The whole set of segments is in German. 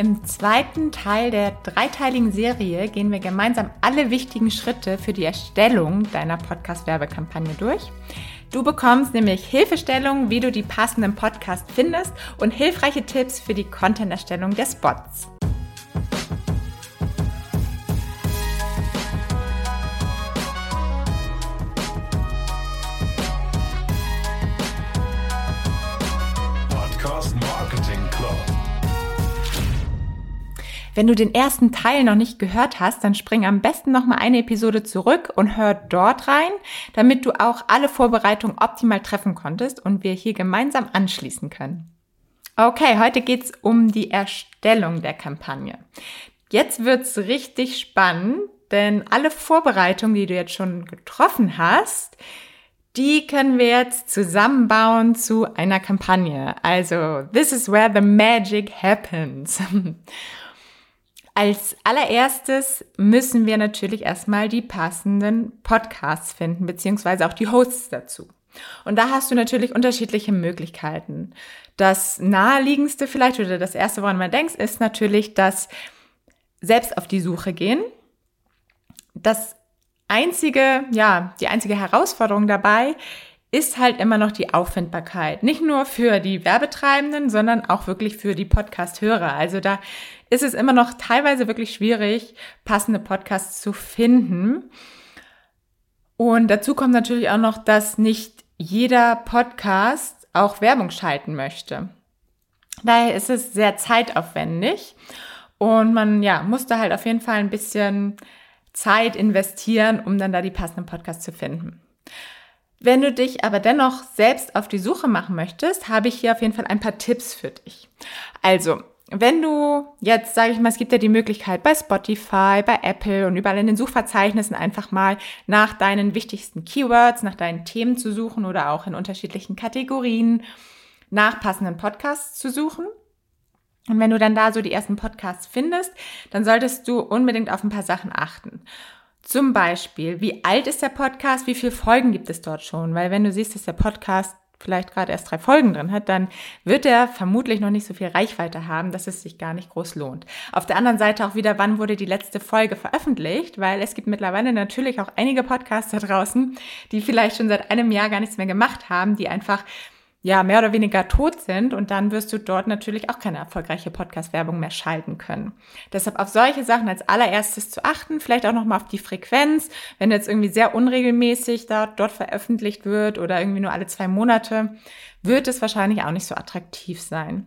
Im zweiten Teil der dreiteiligen Serie gehen wir gemeinsam alle wichtigen Schritte für die Erstellung deiner Podcast-Werbekampagne durch. Du bekommst nämlich Hilfestellungen, wie du die passenden Podcasts findest und hilfreiche Tipps für die Content-Erstellung der Spots. Wenn du den ersten Teil noch nicht gehört hast, dann spring am besten noch mal eine Episode zurück und hör dort rein, damit du auch alle Vorbereitungen optimal treffen konntest und wir hier gemeinsam anschließen können. Okay, heute geht's um die Erstellung der Kampagne. Jetzt wird's richtig spannend, denn alle Vorbereitungen, die du jetzt schon getroffen hast, die können wir jetzt zusammenbauen zu einer Kampagne. Also, this is where the magic happens. Als allererstes müssen wir natürlich erstmal die passenden Podcasts finden, beziehungsweise auch die Hosts dazu. Und da hast du natürlich unterschiedliche Möglichkeiten. Das naheliegendste vielleicht oder das erste, woran man denkt, ist natürlich das selbst auf die Suche gehen. Das einzige, ja, die einzige Herausforderung dabei ist halt immer noch die Auffindbarkeit. Nicht nur für die Werbetreibenden, sondern auch wirklich für die Podcast-Hörer. Also da ist es immer noch teilweise wirklich schwierig, passende Podcasts zu finden. Und dazu kommt natürlich auch noch, dass nicht jeder Podcast auch Werbung schalten möchte. Daher ist es sehr zeitaufwendig und man ja, musste halt auf jeden Fall ein bisschen Zeit investieren, um dann da die passenden Podcasts zu finden. Wenn du dich aber dennoch selbst auf die Suche machen möchtest, habe ich hier auf jeden Fall ein paar Tipps für dich. Also, wenn du jetzt, sage ich mal, es gibt ja die Möglichkeit bei Spotify, bei Apple und überall in den Suchverzeichnissen einfach mal nach deinen wichtigsten Keywords, nach deinen Themen zu suchen oder auch in unterschiedlichen Kategorien nach passenden Podcasts zu suchen. Und wenn du dann da so die ersten Podcasts findest, dann solltest du unbedingt auf ein paar Sachen achten. Zum Beispiel, wie alt ist der Podcast? Wie viele Folgen gibt es dort schon? Weil wenn du siehst, dass der Podcast vielleicht gerade erst drei Folgen drin hat, dann wird er vermutlich noch nicht so viel Reichweite haben, dass es sich gar nicht groß lohnt. Auf der anderen Seite auch wieder, wann wurde die letzte Folge veröffentlicht? Weil es gibt mittlerweile natürlich auch einige Podcasts da draußen, die vielleicht schon seit einem Jahr gar nichts mehr gemacht haben, die einfach ja, mehr oder weniger tot sind und dann wirst du dort natürlich auch keine erfolgreiche Podcast-Werbung mehr schalten können. Deshalb auf solche Sachen als allererstes zu achten, vielleicht auch nochmal auf die Frequenz, wenn jetzt irgendwie sehr unregelmäßig da, dort veröffentlicht wird oder irgendwie nur alle zwei Monate, wird es wahrscheinlich auch nicht so attraktiv sein.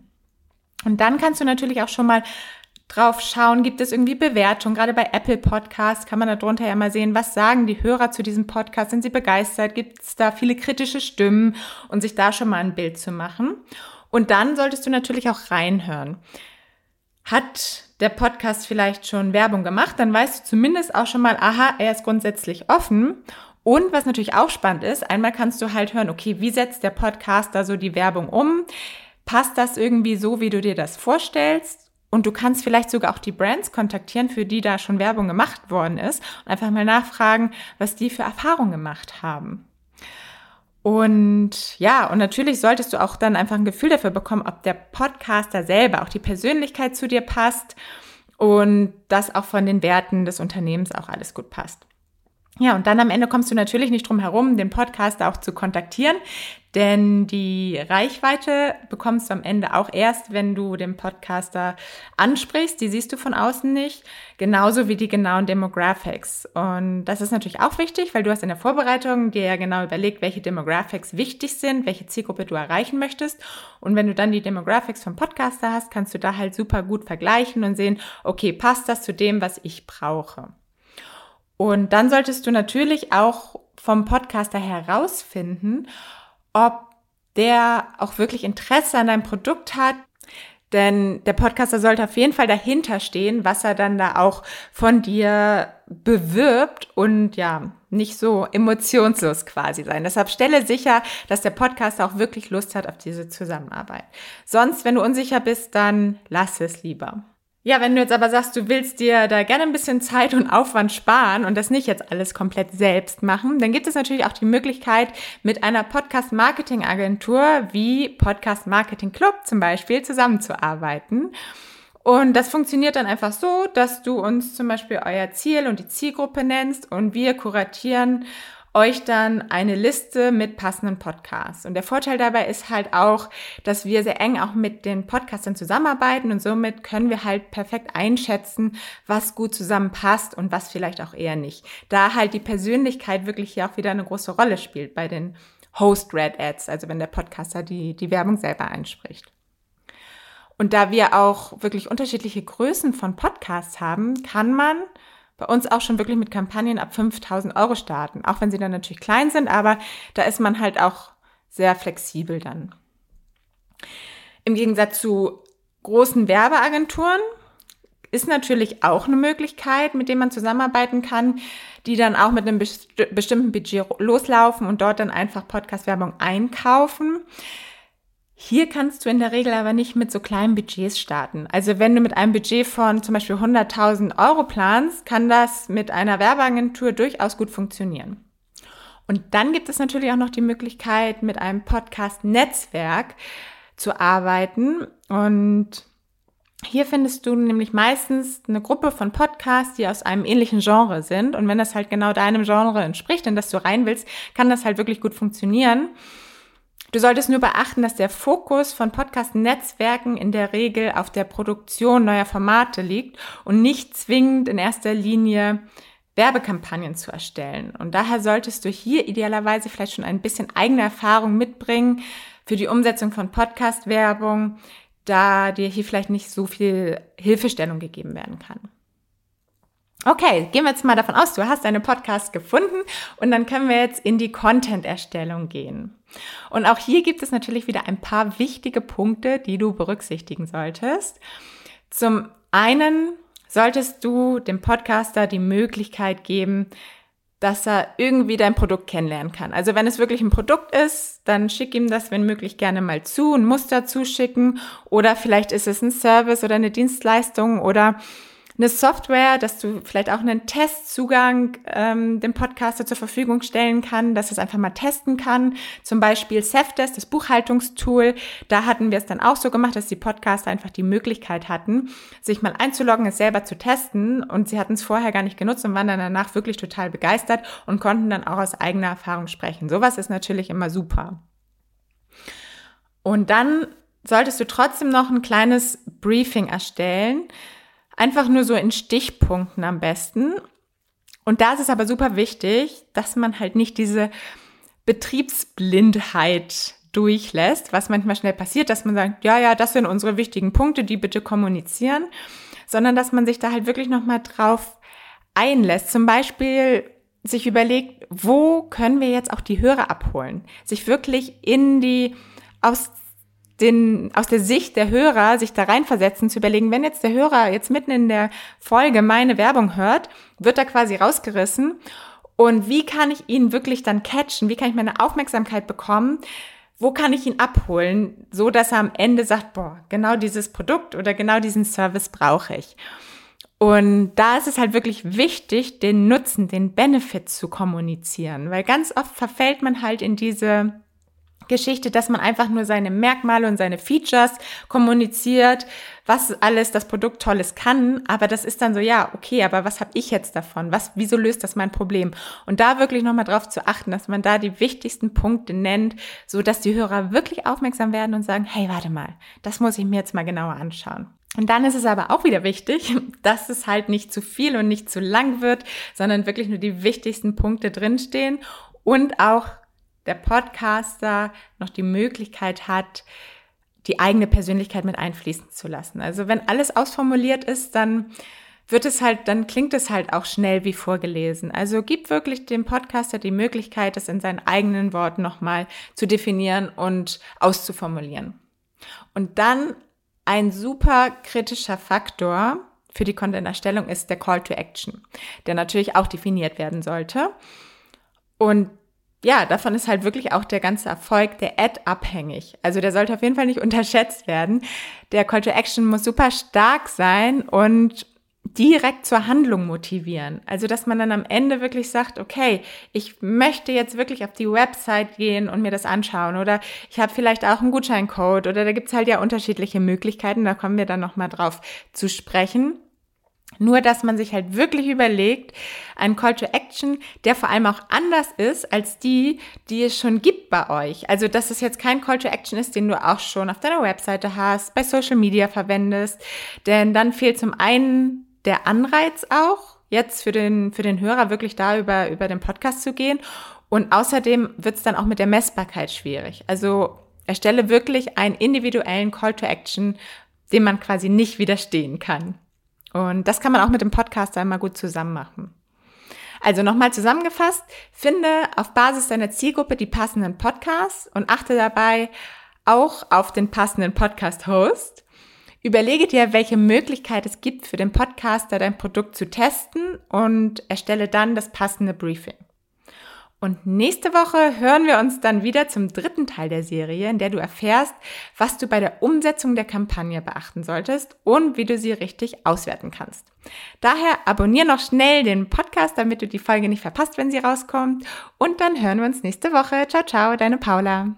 Und dann kannst du natürlich auch schon mal drauf schauen, gibt es irgendwie Bewertungen. Gerade bei Apple Podcasts kann man darunter ja mal sehen, was sagen die Hörer zu diesem Podcast? Sind sie begeistert? Gibt es da viele kritische Stimmen? Und sich da schon mal ein Bild zu machen. Und dann solltest du natürlich auch reinhören. Hat der Podcast vielleicht schon Werbung gemacht, dann weißt du zumindest auch schon mal, aha, er ist grundsätzlich offen. Und was natürlich auch spannend ist, einmal kannst du halt hören, okay, wie setzt der Podcast da so die Werbung um? Passt das irgendwie so, wie du dir das vorstellst? Und du kannst vielleicht sogar auch die Brands kontaktieren, für die da schon Werbung gemacht worden ist und einfach mal nachfragen, was die für Erfahrungen gemacht haben. Und ja, und natürlich solltest du auch dann einfach ein Gefühl dafür bekommen, ob der Podcaster selber, auch die Persönlichkeit zu dir passt und dass auch von den Werten des Unternehmens auch alles gut passt. Ja, und dann am Ende kommst du natürlich nicht drum herum, den Podcaster auch zu kontaktieren, denn die Reichweite bekommst du am Ende auch erst, wenn du den Podcaster ansprichst. Die siehst du von außen nicht. Genauso wie die genauen Demographics. Und das ist natürlich auch wichtig, weil du hast in der Vorbereitung dir ja genau überlegt, welche Demographics wichtig sind, welche Zielgruppe du erreichen möchtest. Und wenn du dann die Demographics vom Podcaster hast, kannst du da halt super gut vergleichen und sehen, okay, passt das zu dem, was ich brauche. Und dann solltest du natürlich auch vom Podcaster herausfinden, ob der auch wirklich Interesse an deinem Produkt hat. Denn der Podcaster sollte auf jeden Fall dahinter stehen, was er dann da auch von dir bewirbt und ja, nicht so emotionslos quasi sein. Deshalb stelle sicher, dass der Podcaster auch wirklich Lust hat auf diese Zusammenarbeit. Sonst, wenn du unsicher bist, dann lass es lieber. Ja, wenn du jetzt aber sagst, du willst dir da gerne ein bisschen Zeit und Aufwand sparen und das nicht jetzt alles komplett selbst machen, dann gibt es natürlich auch die Möglichkeit, mit einer Podcast-Marketing-Agentur wie Podcast Marketing Club zum Beispiel zusammenzuarbeiten. Und das funktioniert dann einfach so, dass du uns zum Beispiel euer Ziel und die Zielgruppe nennst und wir kuratieren euch dann eine Liste mit passenden Podcasts. Und der Vorteil dabei ist halt auch, dass wir sehr eng auch mit den Podcastern zusammenarbeiten und somit können wir halt perfekt einschätzen, was gut zusammenpasst und was vielleicht auch eher nicht. Da halt die Persönlichkeit wirklich hier auch wieder eine große Rolle spielt bei den Host-Red-Ads, also wenn der Podcaster die, die Werbung selber einspricht. Und da wir auch wirklich unterschiedliche Größen von Podcasts haben, kann man bei uns auch schon wirklich mit Kampagnen ab 5000 Euro starten. Auch wenn sie dann natürlich klein sind, aber da ist man halt auch sehr flexibel dann. Im Gegensatz zu großen Werbeagenturen ist natürlich auch eine Möglichkeit, mit dem man zusammenarbeiten kann, die dann auch mit einem bestimmten Budget loslaufen und dort dann einfach Podcast-Werbung einkaufen. Hier kannst du in der Regel aber nicht mit so kleinen Budgets starten. Also wenn du mit einem Budget von zum Beispiel 100.000 Euro planst, kann das mit einer Werbeagentur durchaus gut funktionieren. Und dann gibt es natürlich auch noch die Möglichkeit, mit einem Podcast-Netzwerk zu arbeiten. Und hier findest du nämlich meistens eine Gruppe von Podcasts, die aus einem ähnlichen Genre sind. Und wenn das halt genau deinem Genre entspricht, in das du rein willst, kann das halt wirklich gut funktionieren. Du solltest nur beachten, dass der Fokus von Podcast-Netzwerken in der Regel auf der Produktion neuer Formate liegt und nicht zwingend in erster Linie Werbekampagnen zu erstellen. Und daher solltest du hier idealerweise vielleicht schon ein bisschen eigene Erfahrung mitbringen für die Umsetzung von Podcast-Werbung, da dir hier vielleicht nicht so viel Hilfestellung gegeben werden kann. Okay, gehen wir jetzt mal davon aus, du hast deine Podcast gefunden und dann können wir jetzt in die Content-Erstellung gehen. Und auch hier gibt es natürlich wieder ein paar wichtige Punkte, die du berücksichtigen solltest. Zum einen solltest du dem Podcaster die Möglichkeit geben, dass er irgendwie dein Produkt kennenlernen kann. Also wenn es wirklich ein Produkt ist, dann schick ihm das, wenn möglich, gerne mal zu, ein Muster zuschicken oder vielleicht ist es ein Service oder eine Dienstleistung oder eine Software, dass du vielleicht auch einen Testzugang ähm, dem Podcaster zur Verfügung stellen kann, dass es einfach mal testen kann. Zum Beispiel Safdesk, das Buchhaltungstool. Da hatten wir es dann auch so gemacht, dass die Podcaster einfach die Möglichkeit hatten, sich mal einzuloggen, es selber zu testen. Und sie hatten es vorher gar nicht genutzt und waren dann danach wirklich total begeistert und konnten dann auch aus eigener Erfahrung sprechen. Sowas ist natürlich immer super. Und dann solltest du trotzdem noch ein kleines Briefing erstellen Einfach nur so in Stichpunkten am besten. Und da ist es aber super wichtig, dass man halt nicht diese Betriebsblindheit durchlässt, was manchmal schnell passiert, dass man sagt, ja, ja, das sind unsere wichtigen Punkte, die bitte kommunizieren, sondern dass man sich da halt wirklich nochmal drauf einlässt. Zum Beispiel sich überlegt, wo können wir jetzt auch die Hörer abholen? Sich wirklich in die, aus den, aus der Sicht der Hörer sich da reinversetzen, zu überlegen, wenn jetzt der Hörer jetzt mitten in der Folge meine Werbung hört, wird er quasi rausgerissen. Und wie kann ich ihn wirklich dann catchen? Wie kann ich meine Aufmerksamkeit bekommen? Wo kann ich ihn abholen, so dass er am Ende sagt, boah, genau dieses Produkt oder genau diesen Service brauche ich. Und da ist es halt wirklich wichtig, den Nutzen, den Benefit zu kommunizieren, weil ganz oft verfällt man halt in diese Geschichte, dass man einfach nur seine Merkmale und seine Features kommuniziert, was alles das Produkt Tolles kann, aber das ist dann so, ja, okay, aber was habe ich jetzt davon? Was, wieso löst das mein Problem? Und da wirklich nochmal drauf zu achten, dass man da die wichtigsten Punkte nennt, so dass die Hörer wirklich aufmerksam werden und sagen, hey, warte mal, das muss ich mir jetzt mal genauer anschauen. Und dann ist es aber auch wieder wichtig, dass es halt nicht zu viel und nicht zu lang wird, sondern wirklich nur die wichtigsten Punkte drinstehen und auch der Podcaster noch die Möglichkeit hat, die eigene Persönlichkeit mit einfließen zu lassen. Also wenn alles ausformuliert ist, dann wird es halt, dann klingt es halt auch schnell wie vorgelesen. Also gib wirklich dem Podcaster die Möglichkeit, das in seinen eigenen Worten nochmal zu definieren und auszuformulieren. Und dann ein super kritischer Faktor für die Content-Erstellung ist der Call to Action, der natürlich auch definiert werden sollte. Und ja, davon ist halt wirklich auch der ganze Erfolg der Ad abhängig. Also der sollte auf jeden Fall nicht unterschätzt werden. Der Call to Action muss super stark sein und direkt zur Handlung motivieren. Also, dass man dann am Ende wirklich sagt, okay, ich möchte jetzt wirklich auf die Website gehen und mir das anschauen oder ich habe vielleicht auch einen Gutscheincode oder da gibt's halt ja unterschiedliche Möglichkeiten, da kommen wir dann nochmal drauf zu sprechen. Nur, dass man sich halt wirklich überlegt, einen Call to Action, der vor allem auch anders ist als die, die es schon gibt bei euch. Also, dass es jetzt kein Call to Action ist, den du auch schon auf deiner Webseite hast, bei Social Media verwendest. Denn dann fehlt zum einen der Anreiz auch, jetzt für den, für den Hörer wirklich da über, über den Podcast zu gehen. Und außerdem wird es dann auch mit der Messbarkeit schwierig. Also erstelle wirklich einen individuellen Call to Action, dem man quasi nicht widerstehen kann. Und das kann man auch mit dem Podcast einmal gut zusammen machen. Also nochmal zusammengefasst, finde auf Basis deiner Zielgruppe die passenden Podcasts und achte dabei auch auf den passenden Podcast-Host. Überlege dir, welche Möglichkeit es gibt für den Podcaster, dein Produkt zu testen und erstelle dann das passende Briefing. Und nächste Woche hören wir uns dann wieder zum dritten Teil der Serie, in der du erfährst, was du bei der Umsetzung der Kampagne beachten solltest und wie du sie richtig auswerten kannst. Daher abonniere noch schnell den Podcast, damit du die Folge nicht verpasst, wenn sie rauskommt. Und dann hören wir uns nächste Woche. Ciao, ciao, deine Paula.